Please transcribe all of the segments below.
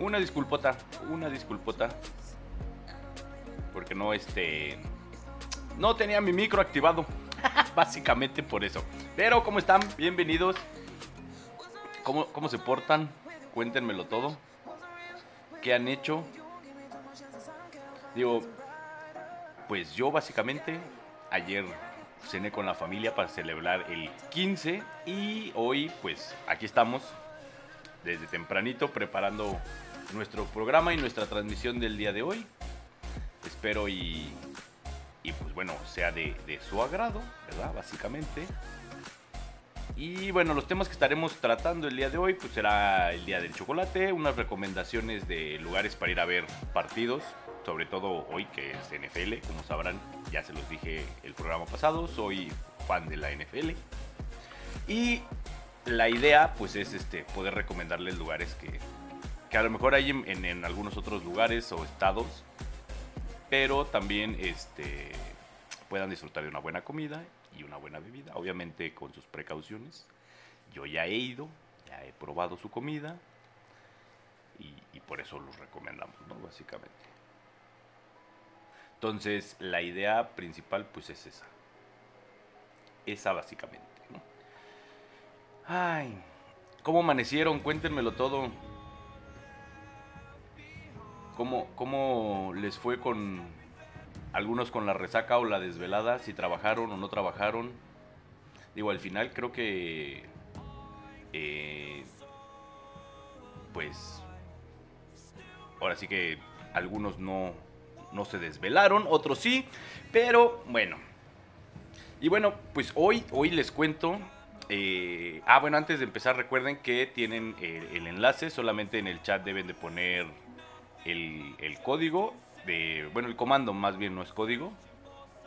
Una disculpota, una disculpota. Porque no, este. No tenía mi micro activado. Básicamente por eso. Pero, ¿cómo están? Bienvenidos. ¿Cómo, ¿Cómo se portan? Cuéntenmelo todo. ¿Qué han hecho? Digo, pues yo básicamente ayer cené con la familia para celebrar el 15 y hoy pues aquí estamos desde tempranito preparando nuestro programa y nuestra transmisión del día de hoy. Espero y, y pues bueno, sea de, su agrado, ¿verdad? Básicamente. Y bueno, los temas que estaremos tratando el día de hoy, pues será el día del chocolate, unas recomendaciones de lugares para ir a ver partidos, sobre todo hoy que es NFL, como sabrán, ya se los dije el programa pasado, soy fan de la NFL. Y la idea pues es este poder recomendarles lugares que, que a lo mejor hay en, algunos otros lugares o estados, pero también este, puedan disfrutar de una buena comida y una buena bebida, obviamente con sus precauciones. Yo ya he ido, ya he probado su comida y, por eso los recomendamos, ¿no? Básicamente. Entonces, la idea principal pues es esa. Esa básicamente. Ay, ¿cómo amanecieron? Cuéntenmelo todo. ¿Cómo, ¿Cómo les fue con algunos con la resaca o la desvelada? Si trabajaron o no trabajaron. Digo, al final creo que... Eh, pues... Ahora sí que algunos no, no se desvelaron, otros sí, pero bueno. Y bueno, pues hoy, hoy les cuento. Eh, ah, bueno, antes de empezar recuerden que tienen el, el, enlace, solamente en el chat deben de poner el, código de, bueno, el comando más bien no es código,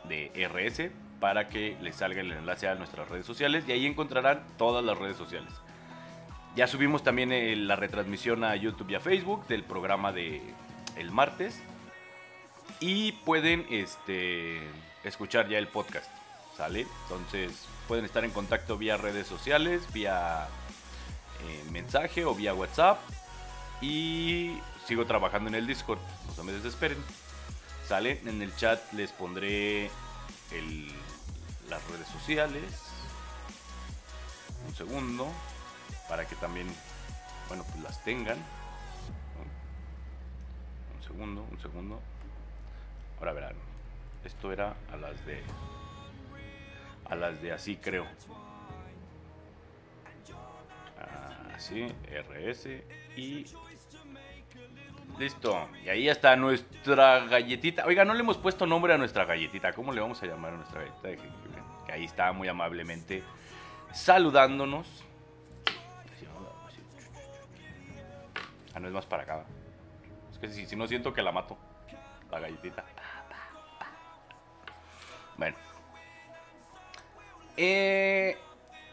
de RS, para que les salga el enlace a nuestras redes sociales y ahí encontrarán todas las redes sociales. Ya subimos también eh, la retransmisión a YouTube y a Facebook del programa de el martes y pueden este, escuchar ya el podcast, ¿sale? Entonces pueden estar en contacto vía redes sociales, vía eh, mensaje o vía WhatsApp y sigo trabajando en el Discord, no se me desesperen, ¿sale? En el chat les pondré el, las redes sociales, un segundo, para que también, bueno, pues las tengan. Un segundo, un segundo. Ahora verán. Esto era a las de. A las de así, creo. Así, RS. Y. Listo. Y ahí está nuestra galletita. Oiga, no le hemos puesto nombre a nuestra galletita. ¿Cómo le vamos a llamar a nuestra galletita? Que ahí está muy amablemente saludándonos. Ah, no es más para acá. Es que si, no siento que la mato. La galletita. Bueno. Eh,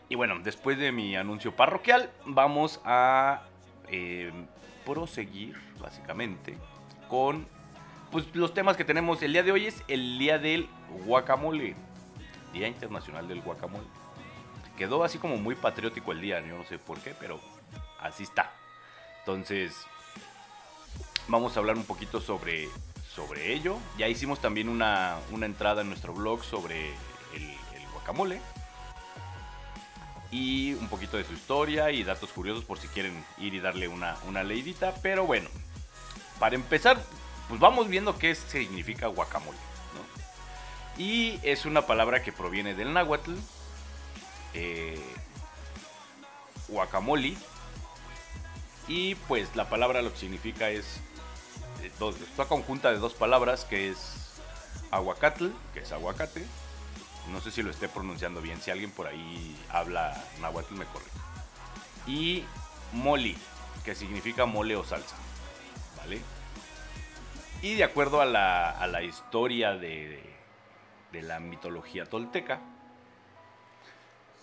y bueno, después de mi anuncio parroquial, vamos a eh, proseguir, básicamente, con pues, los temas que tenemos. El día de hoy es el día del guacamole. Día Internacional del Guacamole. Quedó así como muy patriótico el día, yo no sé por qué, pero así está. Entonces, vamos a hablar un poquito sobre sobre ello. Ya hicimos también una, una entrada en nuestro blog sobre el, el, guacamole. Y un poquito de su historia y datos curiosos por si quieren ir y darle una, una leidita. Pero bueno, para empezar, pues vamos viendo qué significa guacamole. Y es una palabra que proviene del náhuatl. Eh, guacamole. Y pues la palabra lo que significa es dos, esta conjunta de dos palabras que es aguacatl, que es aguacate. No sé si lo esté pronunciando bien, si alguien por ahí habla náhuatl me corre. Y moli, que significa mole o salsa. ¿Vale? Y de acuerdo a la, a la historia de, de la mitología tolteca,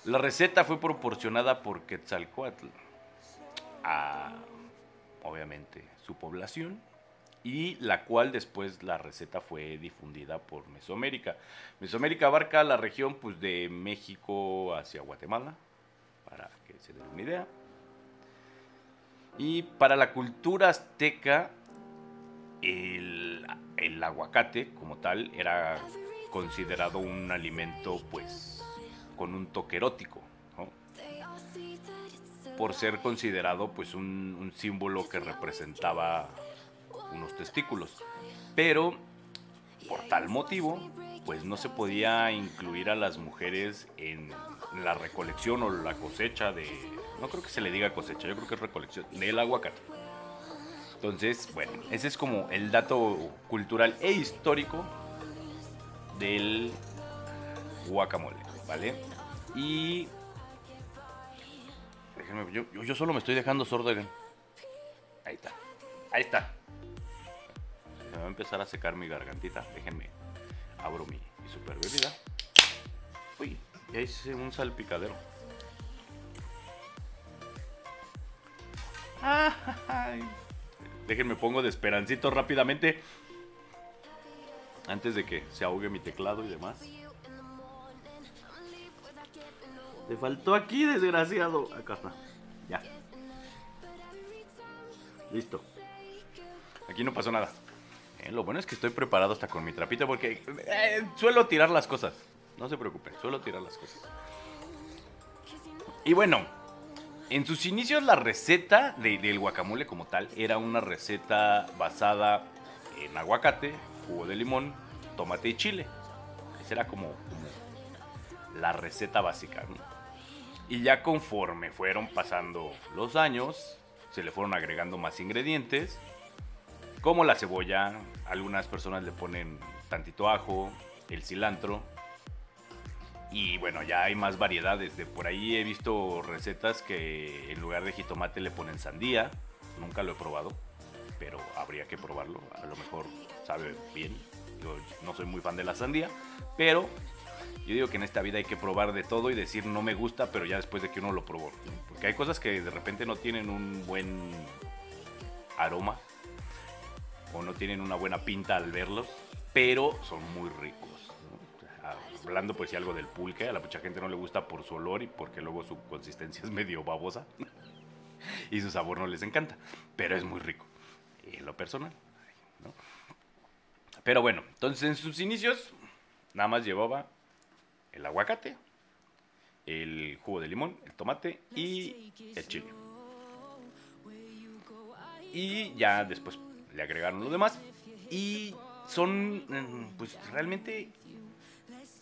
la receta fue proporcionada por Quetzalcoatl a, obviamente, su población y la cual después la receta fue difundida por Mesoamérica. Mesoamérica abarca la región pues, de México hacia Guatemala, para que se den una idea. Y para la cultura azteca, el, el aguacate como tal era considerado un alimento pues con un toque erótico, por ser considerado pues un símbolo que representaba unos testículos. Pero por tal motivo, pues no se podía incluir a las mujeres en la recolección o la cosecha de... No creo que se le diga cosecha, yo creo que es recolección del aguacate. Entonces, bueno, ese es como el dato cultural e histórico del guacamole, ¿vale? Y... Déjenme, yo, yo, solo me estoy dejando sordo. Ahí está. Ahí está. Me va a empezar a secar mi gargantita. Déjenme. Abro mi, mi super bebida. Uy, ya hice un salpicadero. Ay. Déjenme pongo de esperancito rápidamente. Antes de que se ahogue mi teclado y demás. Te faltó aquí, desgraciado. Acá está. Ya. Listo. Aquí no pasó nada. Eh, lo bueno es que estoy preparado hasta con mi trapito porque eh, suelo tirar las cosas. No se preocupen, suelo tirar las cosas. Y bueno, en sus inicios la receta de- del guacamole como tal era una receta basada en aguacate, jugo de limón, tomate y chile. Esa era como, como la receta básica. ¿no? Y ya conforme fueron pasando los años, se le fueron agregando más ingredientes, como la cebolla, algunas personas le ponen tantito ajo, el cilantro, y bueno, ya hay más variedades. De por ahí he visto recetas que en lugar de jitomate le ponen sandía. Nunca lo he probado, pero habría que probarlo. A lo mejor sabe bien. Yo no soy muy fan de la sandía, pero yo digo que en esta vida hay que probar de todo y decir no me gusta, pero ya después de que uno lo probó. Porque hay cosas que de repente no tienen un buen aroma no tienen una buena pinta al verlos, pero son muy ricos. Hablando pues si algo del pulque, a la mucha gente no le gusta por su olor y porque luego su consistencia es medio babosa y su sabor no les encanta, pero es muy rico en lo personal. ¿no? Pero bueno, entonces en sus inicios nada más llevaba el aguacate, el jugo de limón, el tomate y el chile. Y ya después le agregaron lo demás. Y son, mm, pues realmente,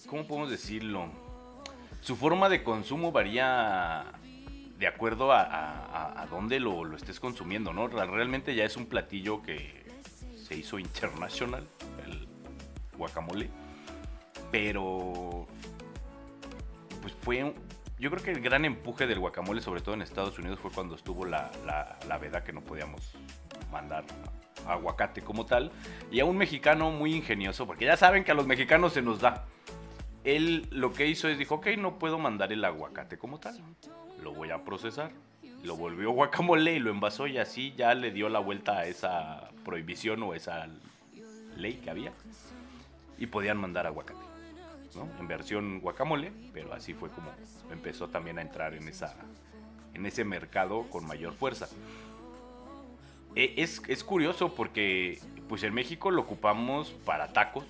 ¿cómo podemos decirlo? Su forma de consumo varía de acuerdo a, a- dónde lo, estés consumiendo, ¿no? Realmente ya es un platillo que se hizo internacional, el guacamole. Pero, pues fue, yo creo que el gran empuje del guacamole, sobre todo en Estados Unidos, fue cuando estuvo la, la, la veda que no podíamos mandar aguacate como tal. Y a un mexicano muy ingenioso, porque ya saben que a los mexicanos se nos da. Él lo que hizo es dijo, ok, no puedo mandar el aguacate como tal. Lo voy a procesar. Lo volvió guacamole y lo envasó y así ya le dio la vuelta a esa prohibición o esa ley que había. Y podían mandar aguacate. ¿no? En versión guacamole, pero así fue como empezó también a entrar en, esa, en ese mercado con mayor fuerza. Eh, Es, es curioso porque pues en México lo ocupamos para tacos,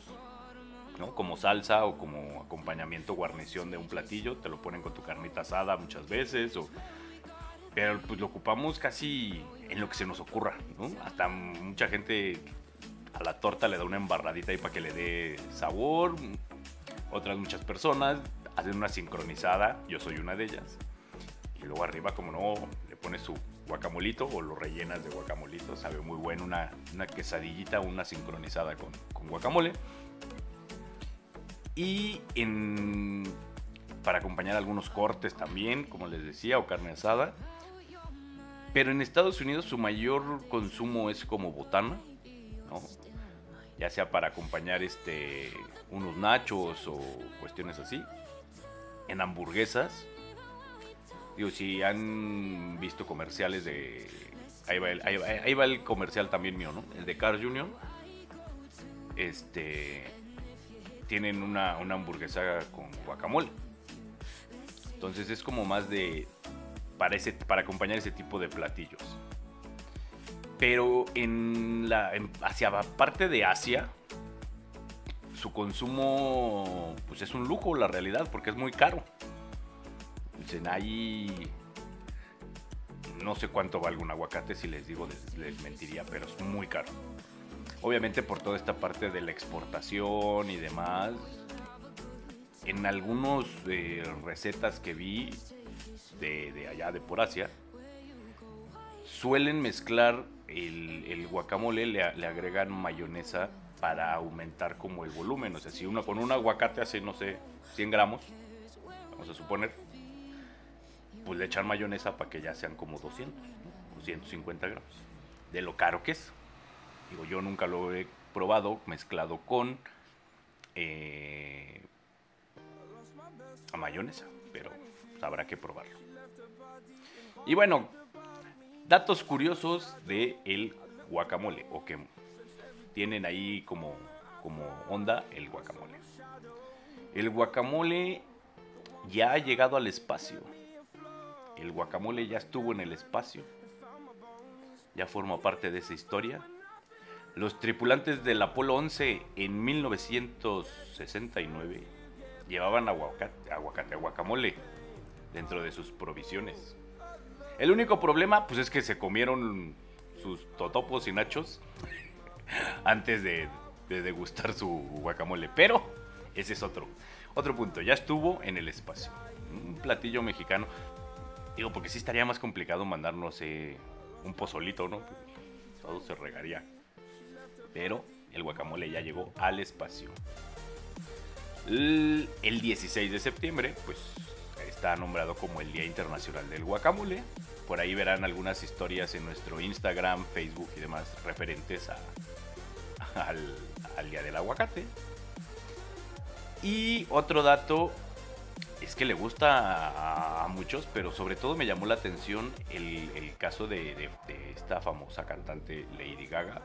¿no? Como salsa o como acompañamiento, guarnición de un platillo, te lo ponen con tu carnita asada muchas veces, o, pero pues lo ocupamos casi en lo que se nos ocurra, ¿no? Hasta mucha gente a la torta le da una embarradita ahí para que le dé sabor, otras muchas personas hacen una sincronizada, yo soy una de ellas, y luego arriba como no, le pones su guacamolito o lo rellenas de guacamolito, sabe muy bueno, una, una quesadillita, una sincronizada con, con guacamole. Y en, para acompañar algunos cortes también, como les decía, o carne asada. Pero en Estados Unidos su mayor consumo es como botana, ¿no? ya sea para acompañar este, unos nachos o cuestiones así. En hamburguesas. Digo, si han visto comerciales de... Ahí va, el, ahí va- ahí va el comercial también mío, ¿no? El de Cars Junior. Este... Tienen una, una hamburguesa con guacamole. Entonces es como más de... Para, ese- para acompañar ese tipo de platillos. Pero en la, hacia parte de Asia, su consumo pues es un lujo, la realidad, porque es muy caro. Dicen, ahí no sé cuánto valga un aguacate, si les digo les, mentiría, pero es muy caro. Obviamente por toda esta parte de la exportación y demás. En algunas recetas que vi de, de allá, de por Asia, suelen mezclar el, el guacamole, le, le agregan mayonesa para aumentar como el volumen. O sea, si uno con un aguacate hace, no sé, 100 gramos, vamos a suponer, pues le echan mayonesa para que ya sean como 200 ¿no? o 150 gramos. De lo caro que es. Digo, yo nunca lo he probado mezclado con eh, a mayonesa, pero pues, habrá que probarlo. Y bueno, datos curiosos de el guacamole o que tienen ahí como, como onda el guacamole. El guacamole ya ha llegado al espacio. El guacamole ya estuvo en el espacio. Ya forma parte de esa historia. Los tripulantes del Apolo 11 en 1969 llevaban aguacate, aguacate, guacamole dentro de sus provisiones. El único problema, pues es que se comieron sus totopos y nachos antes de, de degustar su guacamole. Pero ese es otro, otro punto. Ya estuvo en el espacio. Un platillo mexicano. Digo, porque sí estaría más complicado mandarnos eh, un pozolito, ¿no? Todo se regaría. Pero el guacamole ya llegó al espacio. El, el 16 de septiembre, pues está nombrado como el Día Internacional del Guacamole. Por ahí verán algunas historias en nuestro Instagram, Facebook y demás referentes al, al Día del Aguacate. Y otro dato es que le gusta a, muchos, pero sobre todo me llamó la atención el, caso de, de- de esta famosa cantante Lady Gaga,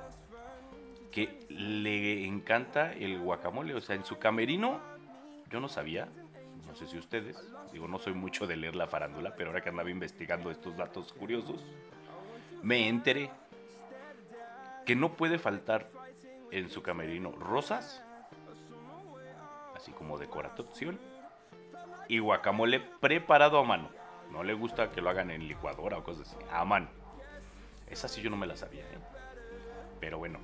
que le encanta el guacamole. O sea, en su camerino, yo no sabía, no sé si ustedes, digo, no soy mucho de leer la farándula, pero ahora que andaba investigando estos datos curiosos, me enteré que no puede faltar en su camerino rosas, así como decoración, y guacamole preparado a mano. No le gusta que lo hagan en licuadora o cosas así, a mano. Esa sí yo no me la sabía, ¿eh? Pero bueno,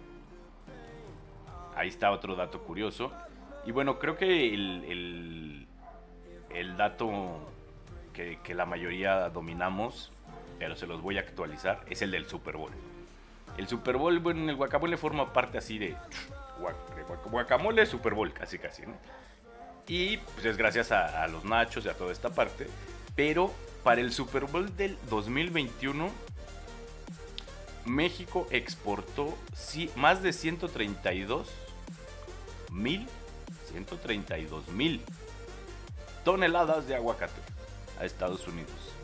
ahí está otro dato curioso. Y bueno, creo que el, el, dato que, la mayoría dominamos, pero se los voy a actualizar, es el del Super Bowl. El Super Bowl, bueno, el guacamole forma parte así de, guac- de guac- guacamole Super Bowl, casi casi, ¿no? Y pues es gracias a, los nachos y a toda esta parte. Pero para el Super Bowl del 2021, México exportó sí, más de 132 mil, 132 mil toneladas de aguacate a Estados Unidos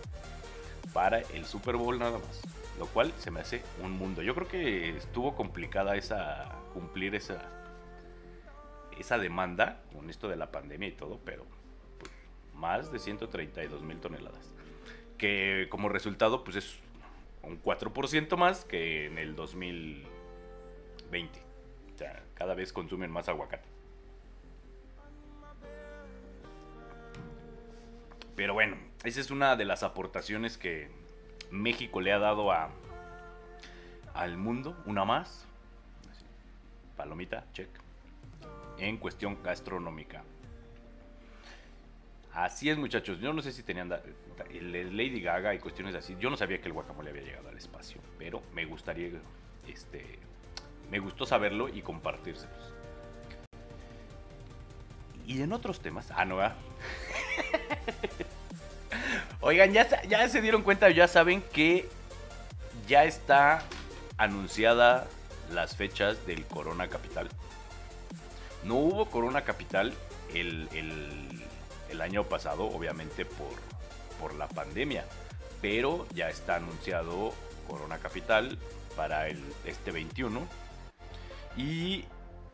para el Super Bowl nada más, lo cual se me hace un mundo. Yo creo que estuvo complicada esa cumplir esa esa demanda con esto de la pandemia y todo, pero pues, más de 132 mil toneladas, que como resultado pues es un 4% más que en el 2020. O sea, cada vez consumen más aguacate. Pero bueno, esa es una de las aportaciones que México le ha dado a, al mundo, una más. Palomita, check. En cuestión gastronómica. Así es, muchachos. Yo no sé si tenían Lady Gaga y cuestiones así. Yo no sabía que el guacamole había llegado al espacio, pero me gustaría, este, me gustó saberlo y compartírselos. Y en otros temas, ah, no, ¿verdad? Oigan, ya, ya se dieron cuenta, ya saben que ya está anunciada las fechas del Corona Capital. No hubo Corona Capital el, el- año pasado, obviamente por, por la pandemia, pero ya está anunciado Corona Capital para el, este 21. Y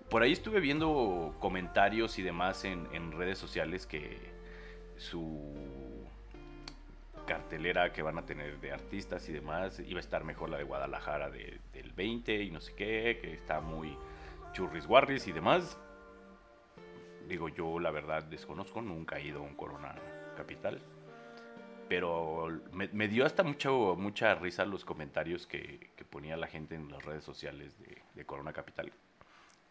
por ahí estuve viendo comentarios y demás en, en redes sociales que su car- cartelera que van a tener de artistas y demás. Iba a estar mejor la de Guadalajara del 20 y no sé qué, que está muy churris guarris y demás. Digo, yo la verdad desconozco, nunca he ido a un Corona Capital. Pero me, dio hasta mucho, mucha risa los comentarios que, ponía la gente en las redes sociales de, Corona Capital.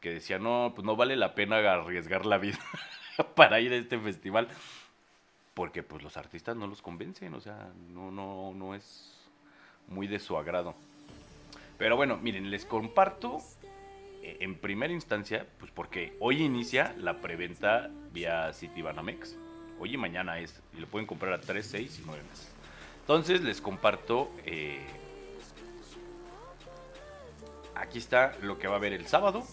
Que decía, no, pues no vale la pena arriesgar la vida para ir a este festival. Porque pues los artistas no los convencen, o sea, no, no, no es muy de su agrado. Pero bueno, miren, les comparto en primera instancia, pues porque hoy inicia la preventa vía Citibanamex. Hoy y mañana es, y lo pueden comprar a 3, 6 y 9 meses. Entonces les comparto, eh, aquí está lo que va a haber el sábado.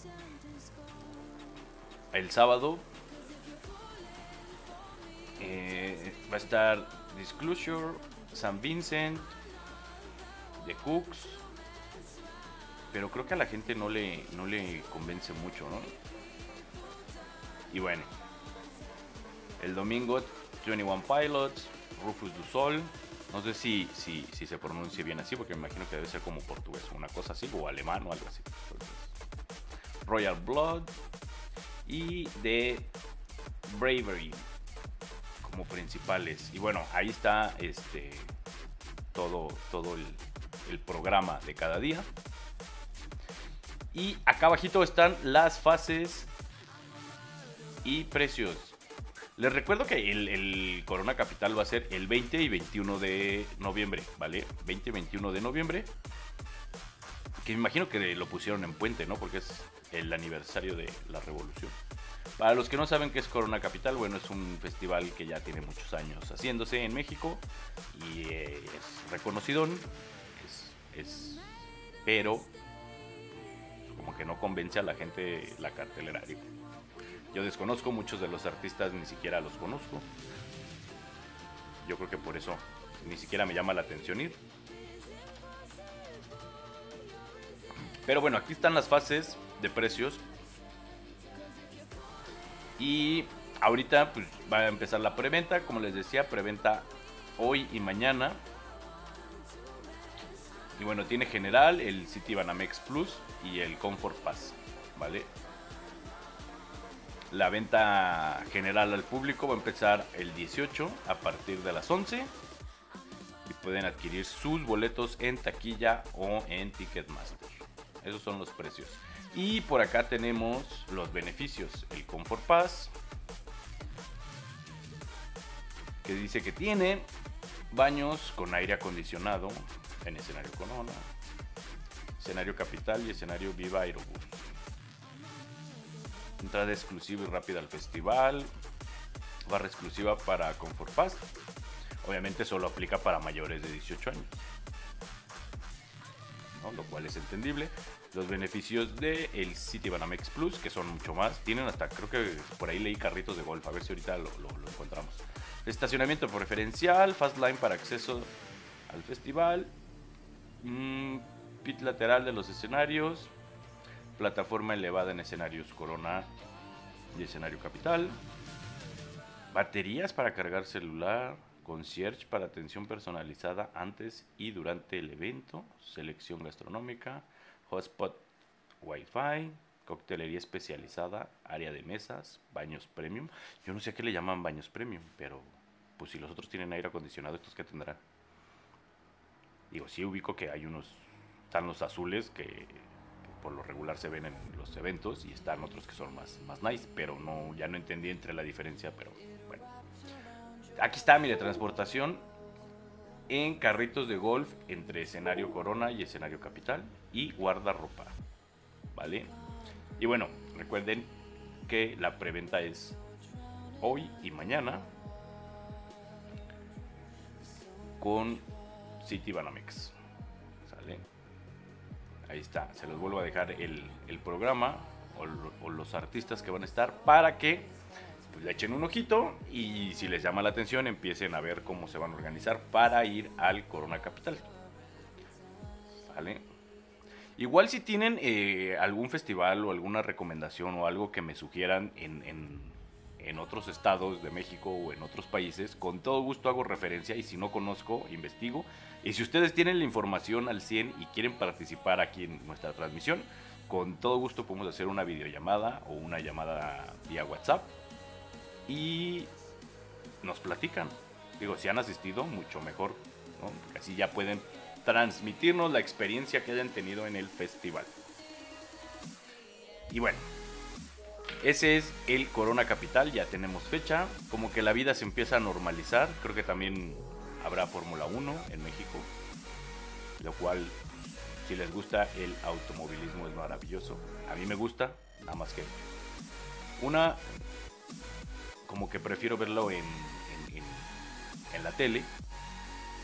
El sábado eh, va a estar Disclosure, San Vincent, The Cooks, pero creo que a la gente no le, no le convence mucho, ¿no? Y bueno, el domingo 21 Pilots, Rufus du Sol, no sé si, si, si se pronuncia bien así, porque me imagino que debe ser como portugués, una cosa así, o alemán o algo así. Royal Blood y de Bravery como principales. Y bueno, ahí está este todo, todo el, el programa de cada día. Y acá abajito están las fases y precios. Les recuerdo que el, Corona Capital va a ser el 20 y 21 de noviembre, ¿vale? 20 y 21 de noviembre. Que me imagino que lo pusieron en puente, ¿no? Porque es el aniversario de la revolución. Para los que no saben qué es Corona Capital, bueno, es un festival que ya tiene muchos años haciéndose en México y es reconocido. es, pero como que no convence a la gente la cartelera. Yo desconozco muchos de los artistas, ni siquiera los conozco. Yo creo que por eso ni siquiera me llama la atención ir. Pero bueno, aquí están las fases de precios. Y ahorita pues, va a empezar la preventa. Como les decía, preventa hoy y mañana. Y bueno, tiene general, el City Banamex Plus y el Comfort Pass, ¿vale? La venta general al público va a empezar el 18 a partir de las 11 y pueden adquirir sus boletos en taquilla o en Ticketmaster. Esos son los precios. Y por acá tenemos los beneficios. El Comfort Pass, que dice que tiene baños con aire acondicionado, en escenario Corona, escenario Capital y escenario Viva Aerobús. Entrada exclusiva y rápida al festival, barra exclusiva para Comfort Pass. Obviamente solo aplica para mayores de 18 años. Lo cual es entendible. Los beneficios de el City Banamex Plus, que son mucho más, tienen hasta, creo que por ahí leí carritos de golf, a ver si ahorita lo, encontramos. Estacionamiento preferencial, Fast Line para acceso al festival, Mm, pit lateral de los escenarios. Plataforma elevada en escenarios Corona y escenario Capital. Baterías para cargar celular. Concierge para atención personalizada antes y durante el evento. Selección gastronómica. Hotspot Wi-Fi. Coctelería especializada. Área de mesas. Baños premium. Yo no sé a qué le llaman baños premium, pero pues si los otros tienen aire acondicionado, estos que tendrán. Digo, sí ubico que hay unos, están los azules que por lo regular se ven en los eventos y están otros que son más, más nice, pero no, ya no entendí entre la diferencia, pero bueno. Aquí está, mire, transportación en carritos de golf entre escenario Corona y escenario Capital y guardarropa, ¿vale? Y bueno, recuerden que la preventa es hoy y mañana con City Banamex. Ahí está. Se los vuelvo a dejar el, programa o, los artistas que van a estar para que pues, le echen un ojito y si les llama la atención empiecen a ver cómo se van a organizar para ir al Corona Capital. ¿Sale? Igual si tienen eh, algún festival o alguna recomendación o algo que me sugieran en otros estados de México o en otros países, con todo gusto hago referencia y si no conozco, investigo. Y si ustedes tienen la información al 100 y quieren participar aquí en nuestra transmisión, con todo gusto podemos hacer una videollamada o una llamada vía WhatsApp y nos platican. Digo, si han asistido, mucho mejor, así ya pueden transmitirnos la experiencia que hayan tenido en el festival. Y bueno, ese es el Corona Capital, ya tenemos fecha, como que la vida se empieza a normalizar, creo que también habrá Fórmula 1 en México, lo cual si les gusta el automovilismo es maravilloso. A mí me gusta, nada más que una, como que prefiero verlo en, en, la tele,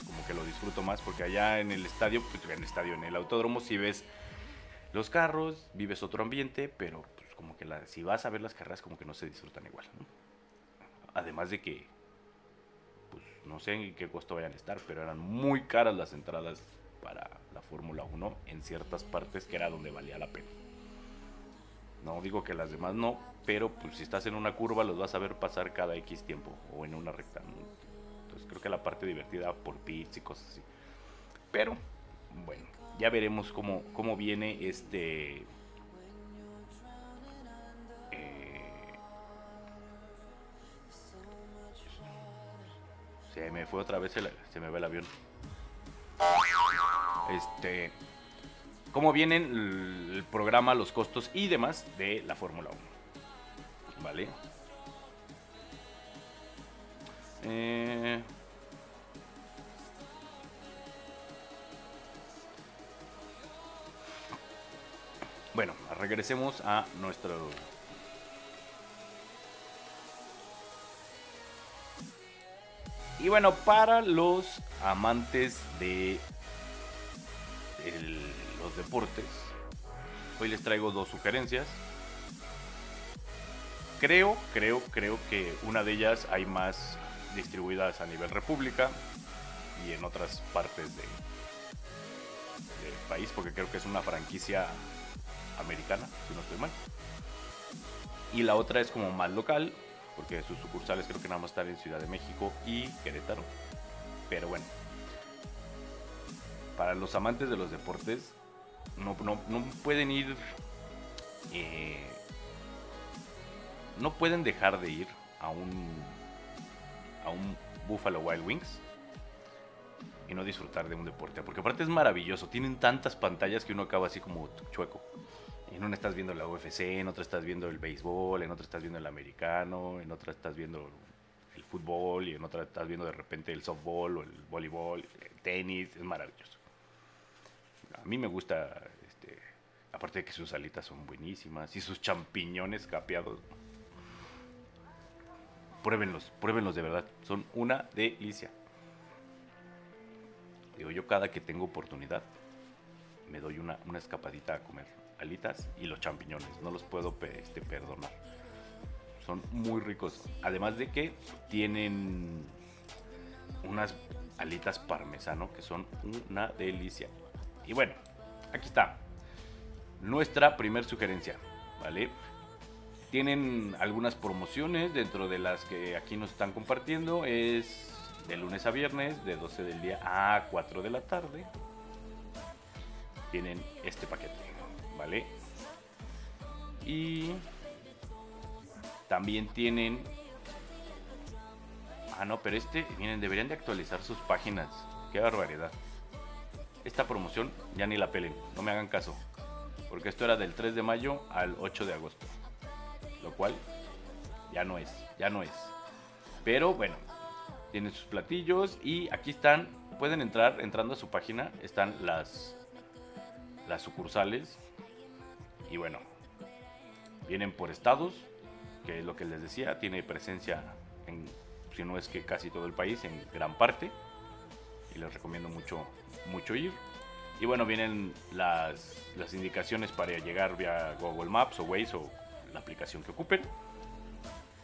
como que lo disfruto más, porque allá en el estadio, pues, en el estadio, en el autódromo, si ves los carros, vives otro ambiente, pero como que la, si vas a ver las carreras, como que no se disfrutan igual. Además de que, pues no sé en qué costo vayan a estar, pero eran muy caras las entradas para la Fórmula 1 en ciertas partes que era donde valía la pena. No digo que las demás no, pero pues si estás en una curva los vas a ver pasar cada X tiempo o en una recta. Entonces creo que la parte divertida por pits y cosas así. Pero bueno, ya veremos cómo, cómo viene este... me fue otra vez, se me va el avión. Este, cómo vienen el programa, los costos y demás de la Fórmula 1. ¿Vale? Eh, bueno, regresemos a nuestro Y bueno, para los amantes de los deportes, hoy les traigo dos sugerencias. Creo, creo, creo que una de ellas hay más distribuidas a nivel república y en otras partes de, del país, porque creo que es una franquicia americana, si no estoy mal. Y la otra es como más local, porque sus sucursales creo que nada más están en Ciudad de México y Querétaro. Pero bueno, para los amantes de los deportes, no, pueden ir. Eh, no pueden dejar de ir a un. a un Buffalo Wild Wings y no disfrutar de un deporte. Porque aparte es maravilloso. Tienen tantas pantallas que uno acaba así como chueco. En una estás viendo la UFC, en otra estás viendo el béisbol, en otra estás viendo el americano, en otra estás viendo el fútbol y en otra estás viendo de repente el softball o el voleibol, el tenis. Es maravilloso a mí me gusta, este, aparte de que sus alitas son buenísimas y sus champiñones capeados. Pruébenlos, pruébenlos de verdad, son una delicia. Digo, yo cada que tengo oportunidad me doy una, escapadita a comer alitas y los champiñones, no los puedo este, perdonar. Son muy ricos, además de que tienen unas alitas parmesano que son una delicia. Y bueno, aquí está. Nuestra primer sugerencia, ¿vale? Tienen algunas promociones dentro de las que aquí nos están compartiendo. Es de lunes a viernes, de 12 del día a 4 de la tarde. Tienen este paquete, ¿vale? Y también tienen... Ah, no, pero este, miren, deberían de actualizar sus páginas. Qué barbaridad esta promoción ya ni la pelen, no me hagan caso. Porque esto era del 3 de mayo al 8 de agosto. Lo cual ya no es, ya no es. Pero bueno, tienen sus platillos y aquí están, pueden entrar, entrando a su página, están las, las sucursales. Y bueno, vienen por estados, que es lo que les decía, tiene presencia en, si no es que casi todo el país, en gran parte. Y les recomiendo mucho mucho ir. Y bueno, vienen las, las indicaciones para llegar vía Google Maps o Waze o la aplicación que ocupen.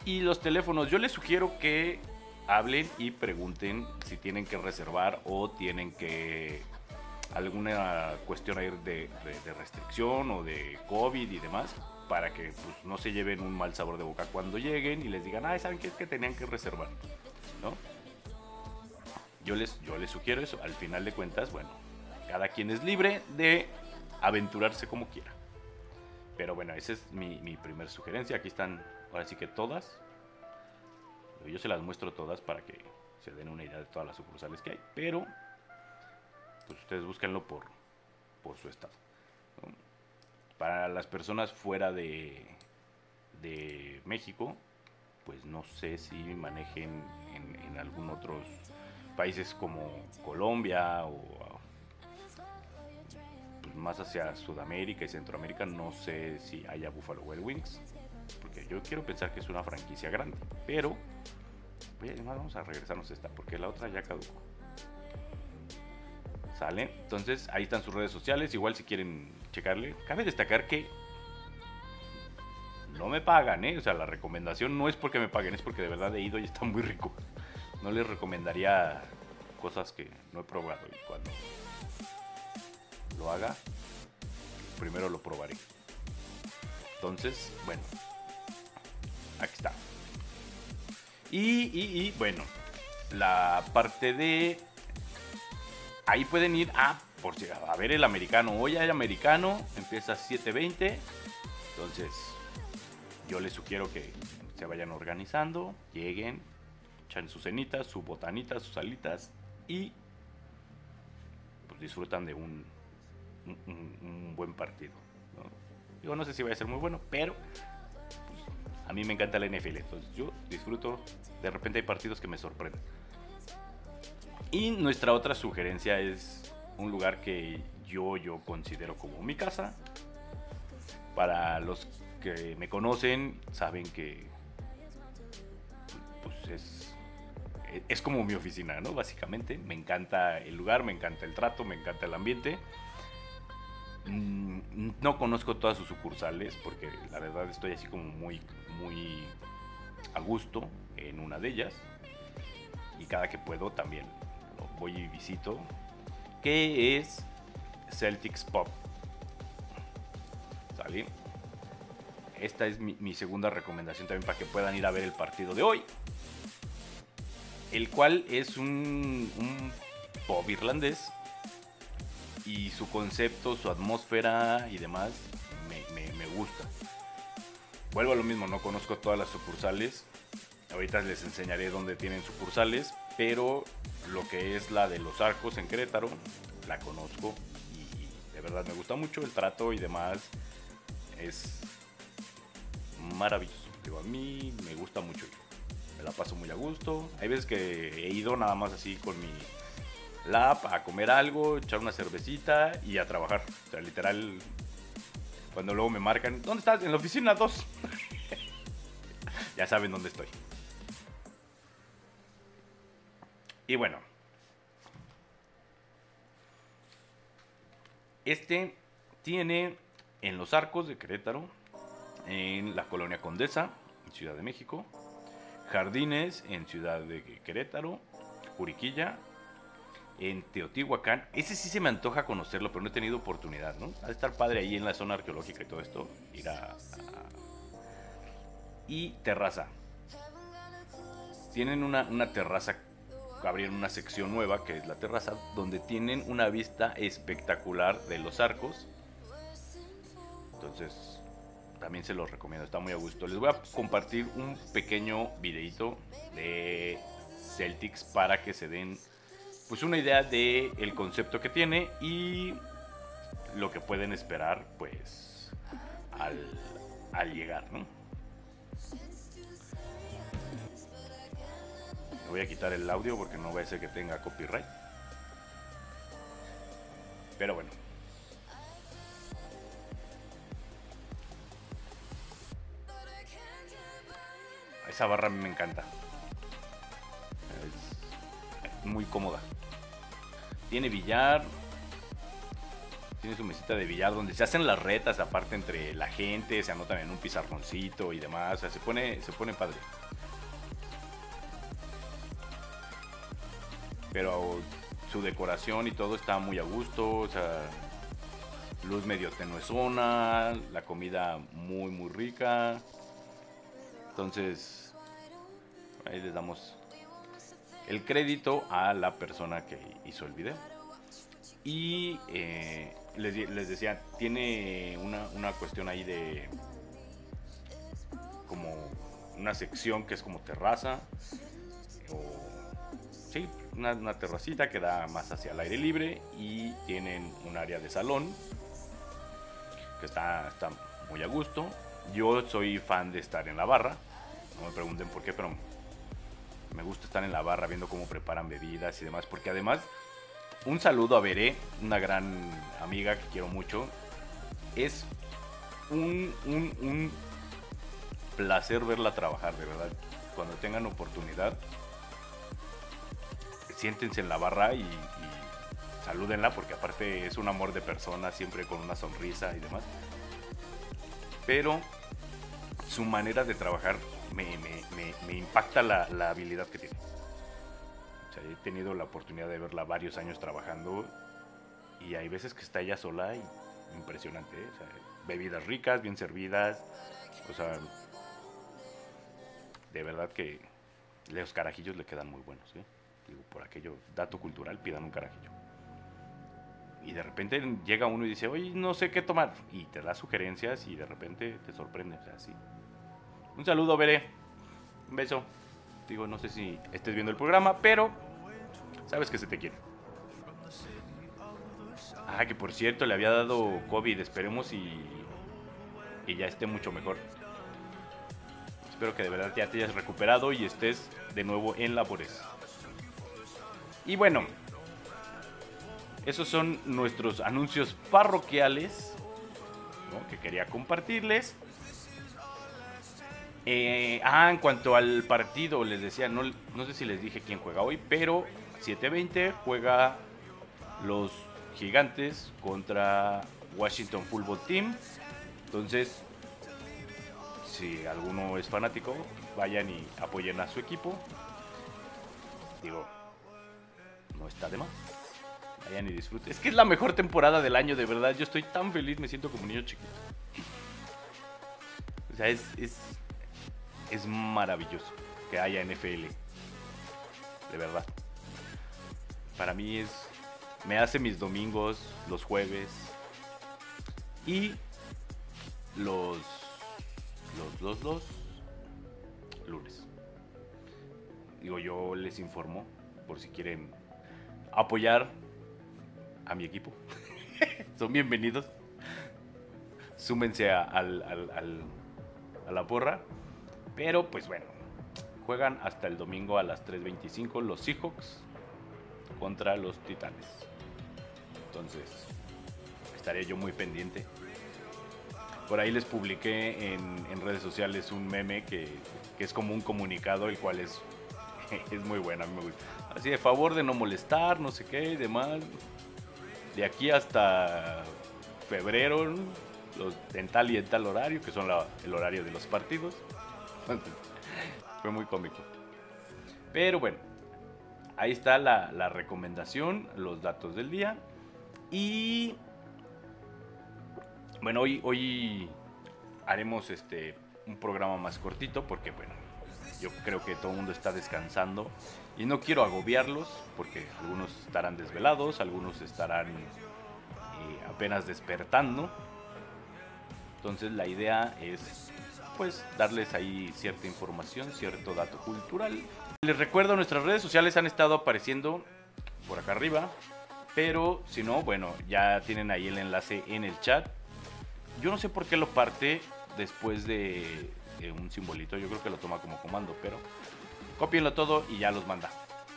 Y los teléfonos, yo les sugiero que hablen y pregunten si tienen que reservar o tienen que alguna cuestión ahí de, de, restricción o de COVID y demás, para que pues, no se lleven un mal sabor de boca cuando lleguen y les digan, ay, ¿saben qué que tenían que reservar? ¿No? Yo les, yo les sugiero eso. Al final de cuentas, bueno, cada quien es libre de aventurarse como quiera. Pero bueno, esa es mi, mi primera sugerencia. Aquí están, ahora sí que todas. Yo se las muestro todas para que se den una idea de todas las sucursales que hay. Pero, pues ustedes búsquenlo por, por su estado. Para las personas fuera de, de México, pues no sé si manejen en, en algún otros países como Colombia o más hacia Sudamérica y Centroamérica, no sé si haya Buffalo Wild Wings, porque yo quiero pensar que es una franquicia grande, pero vamos a regresarnos a esta, porque la otra ya caducó. ¿Sale? Entonces ahí están sus redes sociales, igual si quieren checarle. Cabe destacar que no me pagan, ¿eh? O sea, la recomendación no es porque me paguen, es porque de verdad he ido y está muy rico. No les recomendaría cosas que no he probado. Y cuando lo haga, primero lo probaré. Entonces, bueno, aquí está. Y, bueno, la parte de... Ahí pueden ir a, por si, a ver el americano. Hoy hay americano, empieza a 7.20. Entonces, yo les sugiero que se vayan organizando, lleguen, echan sus cenitas, sus botanitas, sus alitas y pues disfrutan de un un, buen partido. ¿no? Digo, no sé si va a ser muy bueno, pero pues, a mí me encanta la NFL. Entonces yo disfruto, de repente hay partidos que me sorprenden. Y nuestra otra sugerencia es un lugar que yo, yo considero como mi casa. Para los que me conocen, saben que pues es, es como mi oficina, ¿no? Básicamente, me encanta el lugar, me encanta el trato, me encanta el ambiente. Mm, no conozco todas sus sucursales porque la verdad estoy así como muy, muy a gusto en una de ellas. Y cada que puedo también voy y visito. Que es Celtics Pop. ¿Sale? Esta es mi, segunda recomendación también para que puedan ir a ver el partido de hoy. El cual es un, un pop irlandés y su concepto, su atmósfera y demás me, me, gusta. Vuelvo a lo mismo, no conozco todas las sucursales. Ahorita les enseñaré dónde tienen sucursales, pero lo que es la de los arcos en Querétaro, la conozco y de verdad me gusta mucho el trato y demás. Es maravilloso. Digo, a mí me gusta mucho. Me la paso muy a gusto. Hay veces que he ido nada más así con mi lap, a comer algo, echar una cervecita y a trabajar. O sea, literal, cuando luego me marcan, ¿dónde estás? En la oficina 2. ya saben dónde estoy. Y bueno. Este tiene en los arcos de Querétaro, en la colonia Condesa, en Ciudad de México, jardines en Ciudad de Querétaro, Juriquilla en Teotihuacán. Ese sí se me antoja conocerlo, pero no he tenido oportunidad, ¿no? Ha de estar padre ahí en la zona arqueológica y todo esto. Ir a, Y terraza. Tienen una, una terraza, abrieron una sección nueva que es la terraza, donde tienen una vista espectacular de los arcos. Entonces, también se los recomiendo, está muy a gusto. Les voy a compartir un pequeño videito de Celtics para que se den pues una idea de el concepto que tiene y lo que pueden esperar pues al, llegar, ¿no? Voy a quitar el audio porque no va a ser que tenga copyright. Pero bueno. Esa barra me encanta. Es muy cómoda. Tiene billar. Tiene su mesita de billar donde se hacen las retas aparte entre la gente, se anotan en un pizarroncito y demás. O sea, se pone, se pone padre. Pero su decoración y todo está muy a gusto, o sea, luz medio tenuezona, la comida muy muy rica. Entonces, ahí les damos el crédito a la persona que hizo el video. Y eh, les, decía, tiene una, una cuestión ahí de como una sección que es como terraza o sí, una, terracita que da más hacia el aire libre y tienen un área de salón que está, está muy a gusto. Yo soy fan de estar en la barra, no me pregunten por qué, pero me gusta estar en la barra viendo cómo preparan bebidas y demás, porque además un saludo a Veré, una gran amiga que quiero mucho. Es un, un placer verla trabajar, de verdad. Cuando tengan oportunidad, siéntense en la barra y, salúdenla porque aparte es un amor de persona, siempre con una sonrisa y demás. Pero su manera de trabajar me, impacta la, habilidad que tiene. he tenido la oportunidad de verla varios años trabajando y hay veces que está ella sola y impresionante. ¿eh? bebidas ricas, bien servidas. O sea, de verdad que los carajillos le quedan muy buenos. ¿eh? Digo, por aquello, dato cultural, pidan un carajillo. Y de repente llega uno y dice, oye, no sé qué tomar. Y te da sugerencias y de repente te sorprende. O. Un saludo, Veré. Un beso. Digo, no sé si estés viendo el programa, pero sabes que se te quiere. Ah, que por cierto le había dado COVID. Esperemos y, y ya esté mucho mejor. Espero que de verdad ya te hayas recuperado y estés de nuevo en labores. Y bueno, esos son nuestros anuncios parroquiales que quería compartirles. Eh, ah, en cuanto al partido, les decía, no, no sé si les dije quién juega hoy, pero 7-20 juega los gigantes contra Washington Football Team. Entonces, si alguno es fanático, vayan y apoyen a su equipo. Digo, no está de más. Vayan y disfruten. Es que es la mejor temporada del año, de verdad. Yo estoy tan feliz, me siento como un niño chiquito. O sea, es, es, es maravilloso que haya NFL. De verdad. Para mí es. Me hace mis domingos, los jueves. Y los. Los, los, los. Lunes. Digo, yo les informo por si quieren apoyar a mi equipo. Son bienvenidos. Súmense a, la porra. Pero pues bueno, juegan hasta el domingo a las 3.25 los Seahawks contra los Titanes. Entonces, estaré yo muy pendiente. Por ahí les publiqué en, redes sociales un meme que, que, es como un comunicado, el cual es, es muy bueno. A mí me gusta. Así de favor de no molestar, no sé qué y demás. De aquí hasta febrero, los, en tal y en tal horario, que son el horario de los partidos. Fue muy cómico. Pero bueno, ahí está la, la recomendación, los datos del día. Y bueno, hoy, hoy haremos este un programa más cortito porque bueno, yo creo que todo el mundo está descansando y no quiero agobiarlos porque algunos estarán desvelados, algunos estarán eh, apenas despertando. Entonces la idea es pues darles ahí cierta información, cierto dato cultural. Les recuerdo, nuestras redes sociales han estado apareciendo por acá arriba, pero si no, bueno, ya tienen ahí el enlace en el chat. Yo no sé por qué lo parte después de, un simbolito, yo creo que lo toma como comando, pero copienlo todo y ya los manda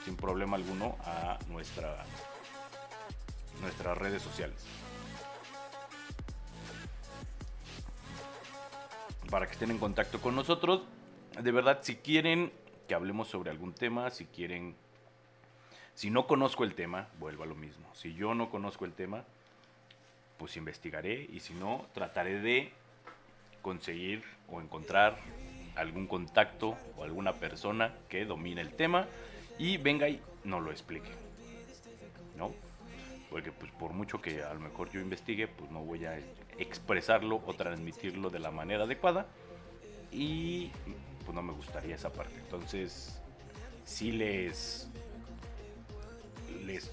sin problema alguno a nuestra, nuestras redes sociales. Para que estén en contacto con nosotros. De verdad, si quieren que hablemos sobre algún tema, si quieren... Si no conozco el tema, vuelvo a lo mismo. Si yo no conozco el tema, pues investigaré y si no, trataré de conseguir o encontrar algún contacto o alguna persona que domine el tema y venga y no lo explique. ¿no? Porque pues por mucho que a lo mejor yo investigue, pues no voy a expresarlo o transmitirlo de la manera adecuada y pues no me gustaría esa parte. Entonces, sí les les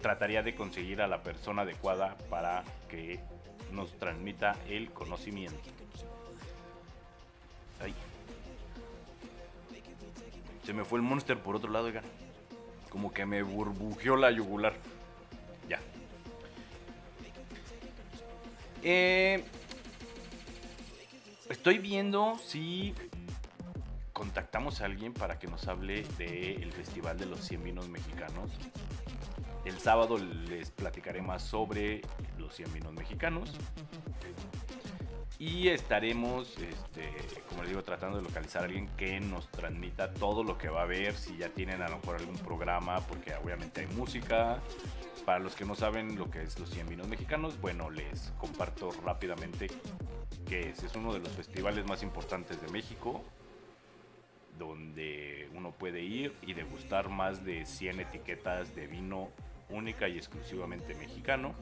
trataría de conseguir a la persona adecuada para que nos transmita el conocimiento. Se me fue el monster por otro lado, oigan. Como que me burbujeó la yugular. Ya. Eh, estoy viendo si contactamos a alguien para que nos hable del Festival de los 100 Vinos Mexicanos. El sábado les platicaré más sobre los 100 vinos mexicanos. Y estaremos, este, como les digo, tratando de localizar a alguien que nos transmita todo lo que va a haber. Si ya tienen a lo mejor algún programa, porque obviamente hay música. Para los que no saben lo que es los 100 vinos mexicanos, bueno, les comparto rápidamente que es. Es uno de los festivales más importantes de México donde uno puede ir y degustar más de 100 etiquetas de vino única y exclusivamente mexicano.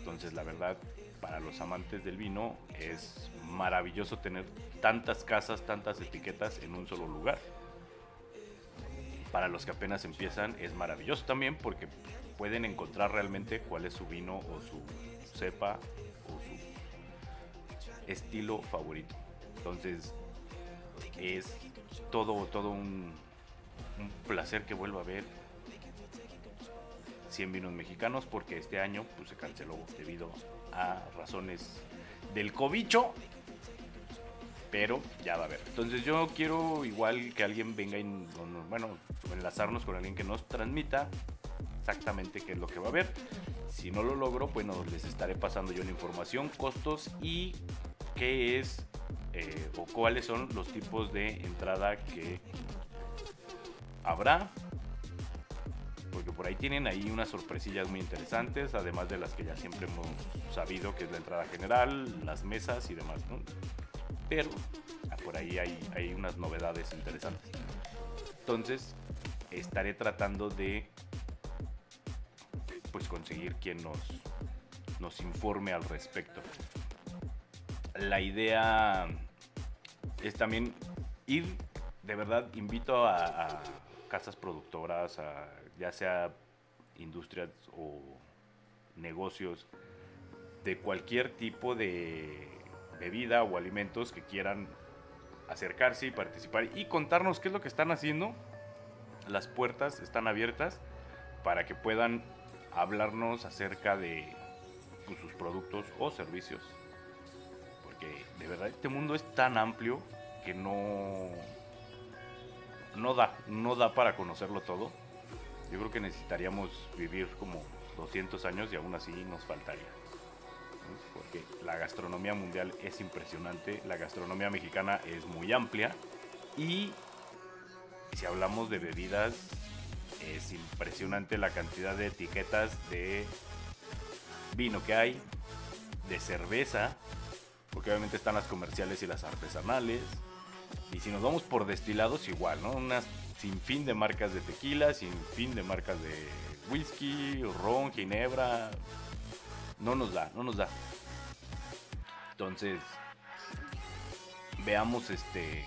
Entonces la verdad, para los amantes del vino es maravilloso tener tantas casas, tantas etiquetas en un solo lugar. Para los que apenas empiezan es maravilloso también porque pueden encontrar realmente cuál es su vino o su cepa o su estilo favorito. Entonces es todo, todo un, un placer que vuelva a ver 100 vinos mexicanos porque este año pues, se canceló debido a razones del cobicho. Pero ya va a haber. Entonces yo quiero igual que alguien venga y, bueno, enlazarnos con alguien que nos transmita exactamente qué es lo que va a haber. Si no lo logro, bueno, les estaré pasando yo la información, costos y qué es eh, o cuáles son los tipos de entrada que habrá por ahí tienen ahí unas sorpresillas muy interesantes, además de las que ya siempre hemos sabido, que es la entrada general, las mesas y demás, ¿no? Pero ah, por ahí hay, hay unas novedades interesantes. Entonces, estaré tratando de pues conseguir quien nos, nos informe al respecto. La idea es también ir, de verdad, invito a, a casas productoras, a ya sea industrias o negocios de cualquier tipo de bebida o alimentos que quieran acercarse y participar y contarnos qué es lo que están haciendo. Las puertas están abiertas para que puedan hablarnos acerca de pues, sus productos o servicios. Porque de verdad este mundo es tan amplio que no no da, no da para conocerlo todo yo creo que necesitaríamos vivir como 200 años y aún así nos faltaría. Porque la gastronomía mundial es impresionante, la gastronomía mexicana es muy amplia y si hablamos de bebidas es impresionante la cantidad de etiquetas de vino que hay, de cerveza, porque obviamente están las comerciales y las artesanales. Y si nos vamos por destilados, igual, ¿no? Unas sin fin de marcas de tequila, sin fin de marcas de whisky, ron, ginebra. No nos da, no nos da. Entonces, veamos este,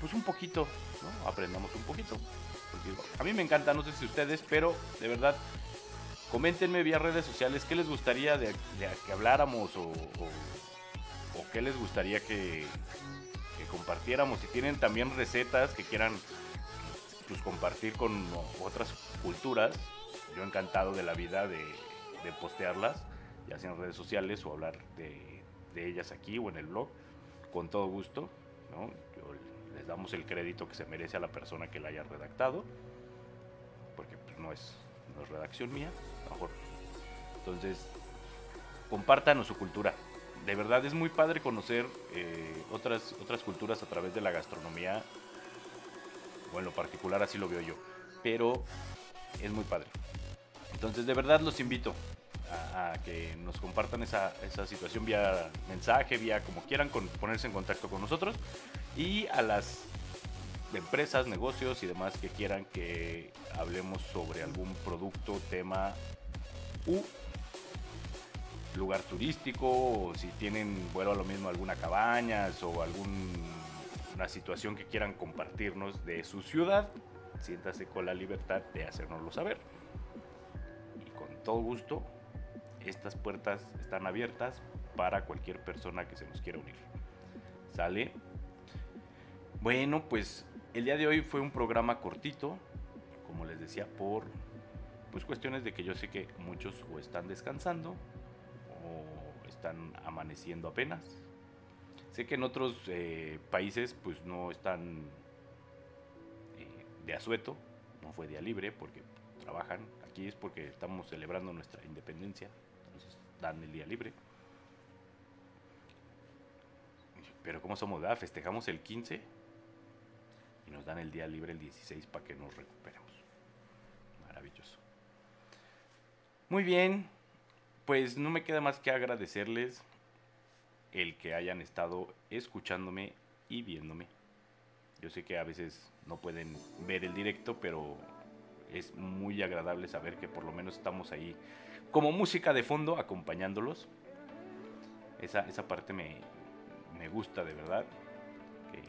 pues un poquito, ¿no? Aprendamos un poquito. a mí me encanta, no sé si ustedes, pero de verdad, coméntenme vía redes sociales qué les gustaría de, que habláramos o, o, qué les gustaría que, que compartiéramos. Si tienen también recetas que quieran pues, compartir con otras culturas. Yo encantado de la vida de, postearlas, ya sea en redes sociales o hablar de, ellas aquí o en el blog, con todo gusto. ¿no? les damos el crédito que se merece a la persona que la haya redactado, porque pues, no, es, no redacción mía, mejor. Entonces, compártanos su cultura. De verdad es muy padre conocer eh, otras, otras culturas a través de la gastronomía o en lo particular así lo veo yo. Pero es muy padre. Entonces de verdad los invito a, que nos compartan esa, esa, situación vía mensaje, vía como quieran, con, ponerse en contacto con nosotros. Y a las empresas, negocios y demás que quieran que hablemos sobre algún producto, tema u lugar turístico o si tienen, bueno, a lo mismo alguna cabañas o alguna situación que quieran compartirnos de su ciudad, siéntase con la libertad de hacérnoslo saber. Y con todo gusto, estas puertas están abiertas para cualquier persona que se nos quiera unir. ¿Sale? Bueno, pues el día de hoy fue un programa cortito, como les decía, por pues cuestiones de que yo sé que muchos o están descansando o están amaneciendo apenas. Sé que en otros eh, países pues no están eh, de asueto, no fue día libre porque trabajan. Aquí es porque estamos celebrando nuestra independencia, entonces dan el día libre. Pero ¿cómo somos? ¿verdad? Festejamos el 15 y nos dan el día libre el 16 para que nos recuperemos. Maravilloso. Muy bien, pues no me queda más que agradecerles el que hayan estado escuchándome y viéndome. Yo sé que a veces no pueden ver el directo, pero es muy agradable saber que por lo menos estamos ahí como música de fondo acompañándolos. Esa, esa parte me, me gusta de verdad que,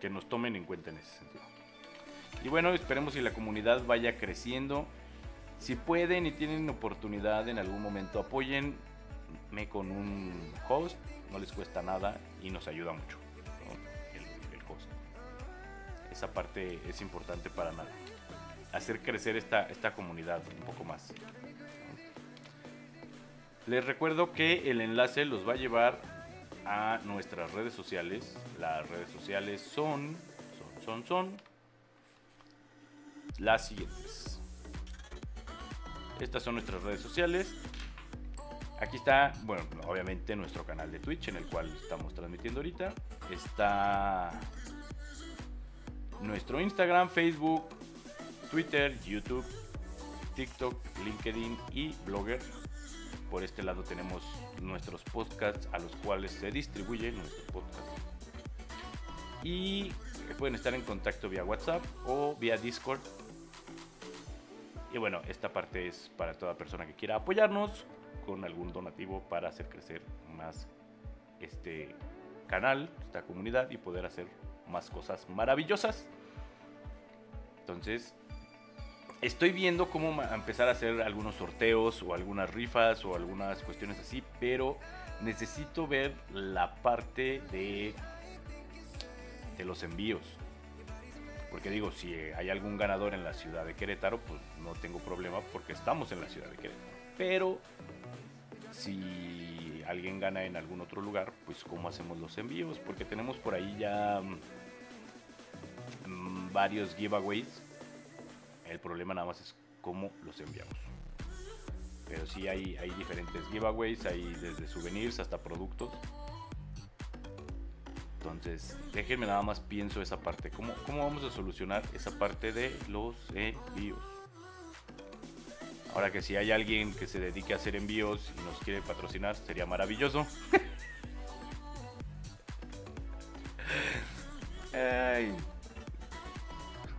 que nos tomen en cuenta en ese sentido. Y bueno, esperemos que la comunidad vaya creciendo. Si pueden y tienen oportunidad en algún momento, apóyenme con un host, no les cuesta nada y nos ayuda mucho el, el, host. Esa parte es importante para nada. Hacer crecer esta, esta comunidad un poco más. Les recuerdo que el enlace los va a llevar a nuestras redes sociales. Las redes sociales son, son, son, son las siguientes. Estas son nuestras redes sociales. Aquí está, bueno, obviamente nuestro canal de Twitch en el cual estamos transmitiendo ahorita. Está nuestro Instagram, Facebook, Twitter, YouTube, TikTok, LinkedIn y Blogger. Por este lado tenemos nuestros podcasts a los cuales se distribuyen nuestros podcasts. Y pueden estar en contacto vía WhatsApp o vía Discord. Y bueno, esta parte es para toda persona que quiera apoyarnos con algún donativo para hacer crecer más este canal, esta comunidad y poder hacer más cosas maravillosas. Entonces, Estoy viendo cómo empezar a hacer algunos sorteos o algunas rifas o algunas cuestiones así, pero necesito ver la parte de, los envíos. Porque digo, si hay algún ganador en la ciudad de Querétaro, pues no tengo problema porque estamos en la ciudad de Querétaro. Pero si alguien gana en algún otro lugar, pues cómo hacemos los envíos, porque tenemos por ahí ya mm, varios giveaways el problema nada más es cómo los enviamos. Pero sí hay, hay diferentes giveaways, hay desde souvenirs hasta productos. Entonces, déjenme nada más pienso esa parte. ¿Cómo, ¿Cómo vamos a solucionar esa parte de los envíos? Ahora que si hay alguien que se dedique a hacer envíos y nos quiere patrocinar, sería maravilloso.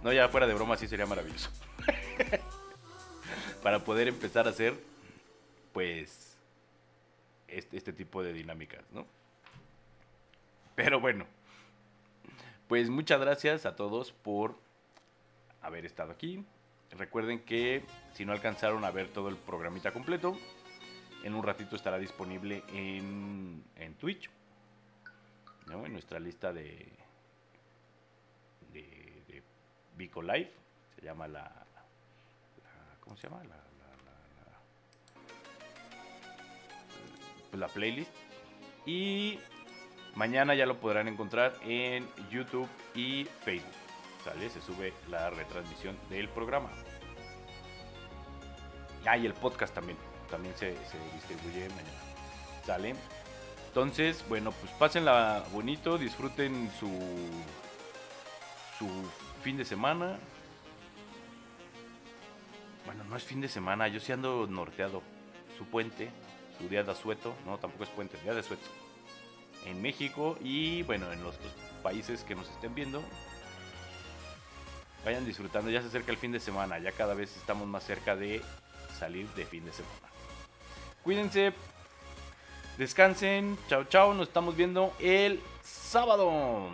No, ya fuera de broma, sí sería maravilloso. para poder empezar a hacer, pues, este, este, tipo de dinámicas, ¿no? Pero bueno, pues muchas gracias a todos por haber estado aquí. Recuerden que si no alcanzaron a ver todo el programita completo, en un ratito estará disponible en, Twitch, en nuestra lista de, de, Vico Live, se llama la, ¿cómo se llama? La, la, playlist. Y mañana ya lo podrán encontrar en YouTube y Facebook. ¿Sale? Se sube la retransmisión del programa. Ah, y el podcast también. También se, distribuye mañana. ¿Sale? Entonces, bueno, pues pásenla bonito, disfruten su, su fin de semana, bueno, no es fin de semana, yo sí ando norteado. Su puente, su día de asueto, no, tampoco es puente, día de asueto. En México y bueno, en los países que nos estén viendo, Vayan disfrutando, ya se acerca el fin de semana, ya cada vez estamos más cerca de salir de fin de semana. Cuídense, descansen, chao chao, nos estamos viendo el sábado.